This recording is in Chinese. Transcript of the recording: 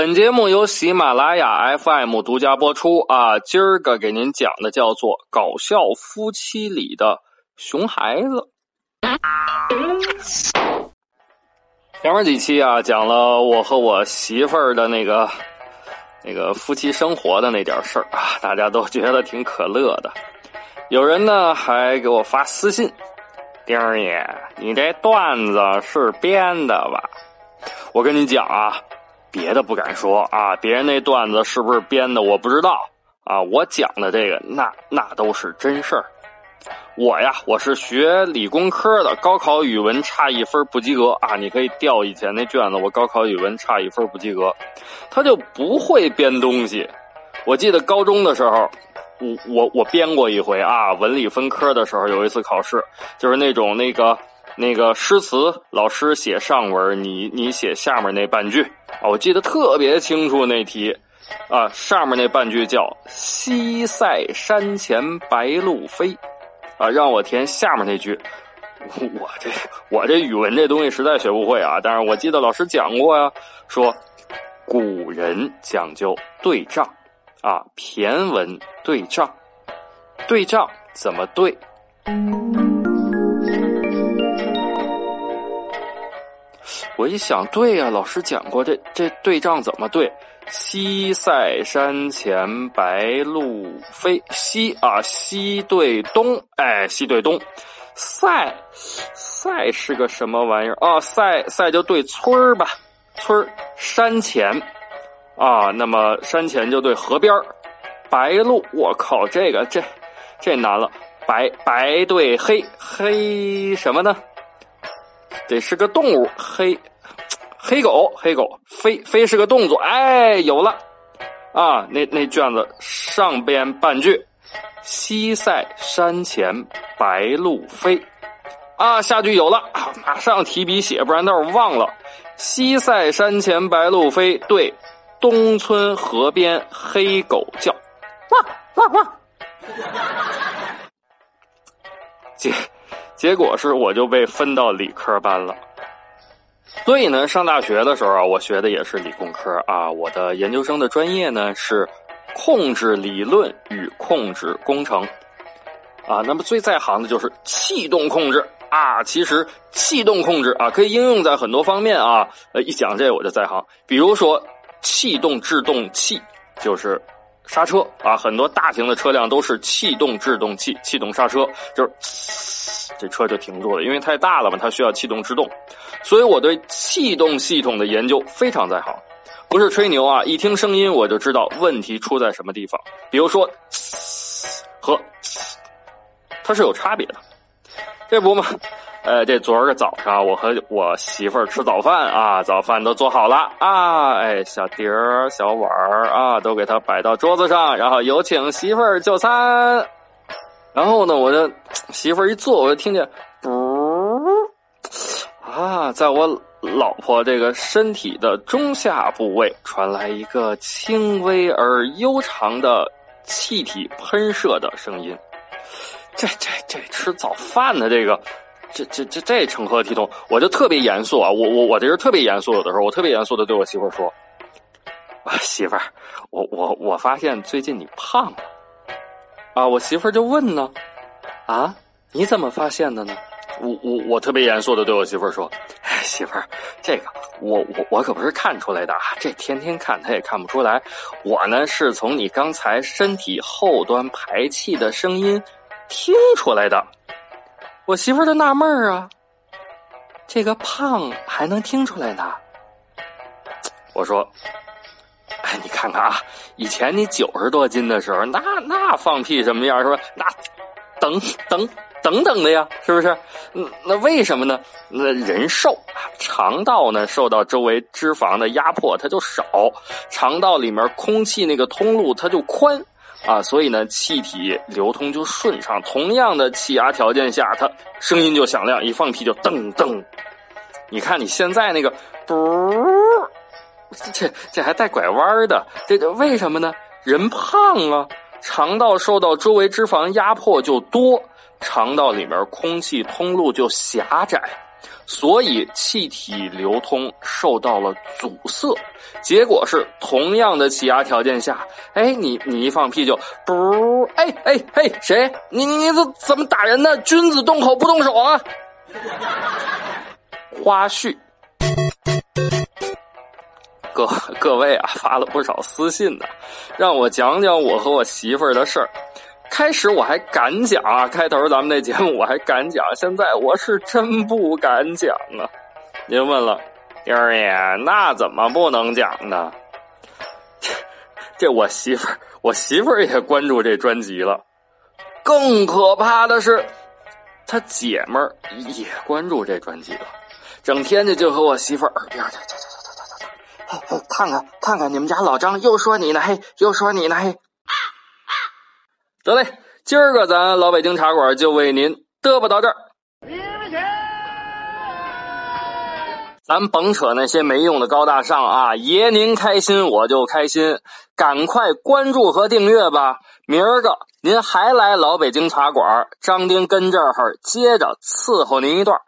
本节目由喜马拉雅 FM 独家播出啊！今儿个给您讲的叫做《搞笑夫妻里的熊孩子》。前面几期啊，讲了我和我媳妇儿的那个那个夫妻生活的那点事儿啊，大家都觉得挺可乐的。有人呢还给我发私信：“丁爷，你这段子是编的吧？”我跟你讲啊，别的不敢说啊，别人那段子是不是编的我不知道啊，我讲的这个那那都是真事儿。我呀，我是学理工科的，高考语文差一分不及格啊！你可以调以前那卷子，我高考语文差一分不及格，他就不会编东西。我记得高中的时候，我我我编过一回啊，文理分科的时候有一次考试，就是那种那个那个诗词，老师写上文，你你写下面那半句啊，我记得特别清楚那题啊，上面那半句叫“西塞山前白鹭飞”。啊，让我填下面那句，我这我这语文这东西实在学不会啊。但是我记得老师讲过呀，说古人讲究对仗啊，骈文对仗，对仗怎么对？我一想，对呀，老师讲过，这这对仗怎么对？西塞山前白鹭飞，西啊西对东，哎西对东，塞塞是个什么玩意儿啊？塞塞就对村儿吧，村儿山前啊，那么山前就对河边白鹭，我靠，这个这这难了，白白对黑黑什么呢？得是个动物黑。黑狗，黑狗，飞飞是个动作，哎，有了，啊，那那卷子上边半句，西塞山前白鹭飞，啊，下句有了，马上提笔写，不然待会儿忘了。西塞山前白鹭飞，对，东村河边黑狗叫，汪汪汪。结结果是我就被分到理科班了。所以呢，上大学的时候啊，我学的也是理工科啊。我的研究生的专业呢是控制理论与控制工程啊。那么最在行的就是气动控制啊。其实气动控制啊，可以应用在很多方面啊。呃，一讲这我就在行。比如说气动制动器，就是刹车啊。很多大型的车辆都是气动制动器，气动刹车就是。这车就停住了，因为太大了嘛，它需要气动制动，所以我对气动系统的研究非常在行，不是吹牛啊！一听声音我就知道问题出在什么地方。比如说，和它是有差别的，这不嘛？呃，这昨儿个早上我和我媳妇儿吃早饭啊，早饭都做好了啊，哎，小碟儿、小碗儿啊，都给它摆到桌子上，然后有请媳妇儿就餐。然后呢，我的媳妇儿一坐，我就听见不啊，在我老婆这个身体的中下部位传来一个轻微而悠长的气体喷射的声音。这这这吃早饭的这个，这这这这成何体统？我就特别严肃啊，我我我这人特别严肃，有的时候我特别严肃的对我媳妇说：“啊，媳妇儿，我我我发现最近你胖了。”啊，我媳妇儿就问呢，啊，你怎么发现的呢？我我我特别严肃的对我媳妇儿说，媳妇儿，这个我我我可不是看出来的啊，这天天看他也看不出来。我呢是从你刚才身体后端排气的声音听出来的。我媳妇儿就纳闷儿啊，这个胖还能听出来呢？我说。哎，你看看啊，以前你九十多斤的时候，那那放屁什么样是吧？那，等等等等的呀，是不是？那为什么呢？那人瘦，肠道呢受到周围脂肪的压迫，它就少，肠道里面空气那个通路它就宽啊，所以呢气体流通就顺畅。同样的气压条件下，它声音就响亮，一放屁就噔噔。你看你现在那个不，这这还带拐弯的，这为什么呢？人胖啊，肠道受到周围脂肪压迫就多。肠道里面空气通路就狭窄，所以气体流通受到了阻塞。结果是同样的气压条件下，哎，你你一放屁就不，哎哎哎，谁？你你你怎怎么打人呢？君子动口不动手啊！花絮，各各位啊，发了不少私信呢，让我讲讲我和我媳妇儿的事儿。开始我还敢讲啊，开头咱们那节目我还敢讲，现在我是真不敢讲啊。您问了，丁儿爷，那怎么不能讲呢？这 这我媳妇儿，我媳妇儿也关注这专辑了。更可怕的是，他姐们儿也关注这专辑了，整天的就和我媳妇儿耳边的，走走走走走走，嘿嘿，看看看看，你们家老张又说你呢，嘿，又说你呢，嘿。得嘞，今儿个咱老北京茶馆就为您嘚啵到这儿。咱甭扯那些没用的高大上啊，爷您开心我就开心，赶快关注和订阅吧。明儿个您还来老北京茶馆，张丁跟这儿接着伺候您一段。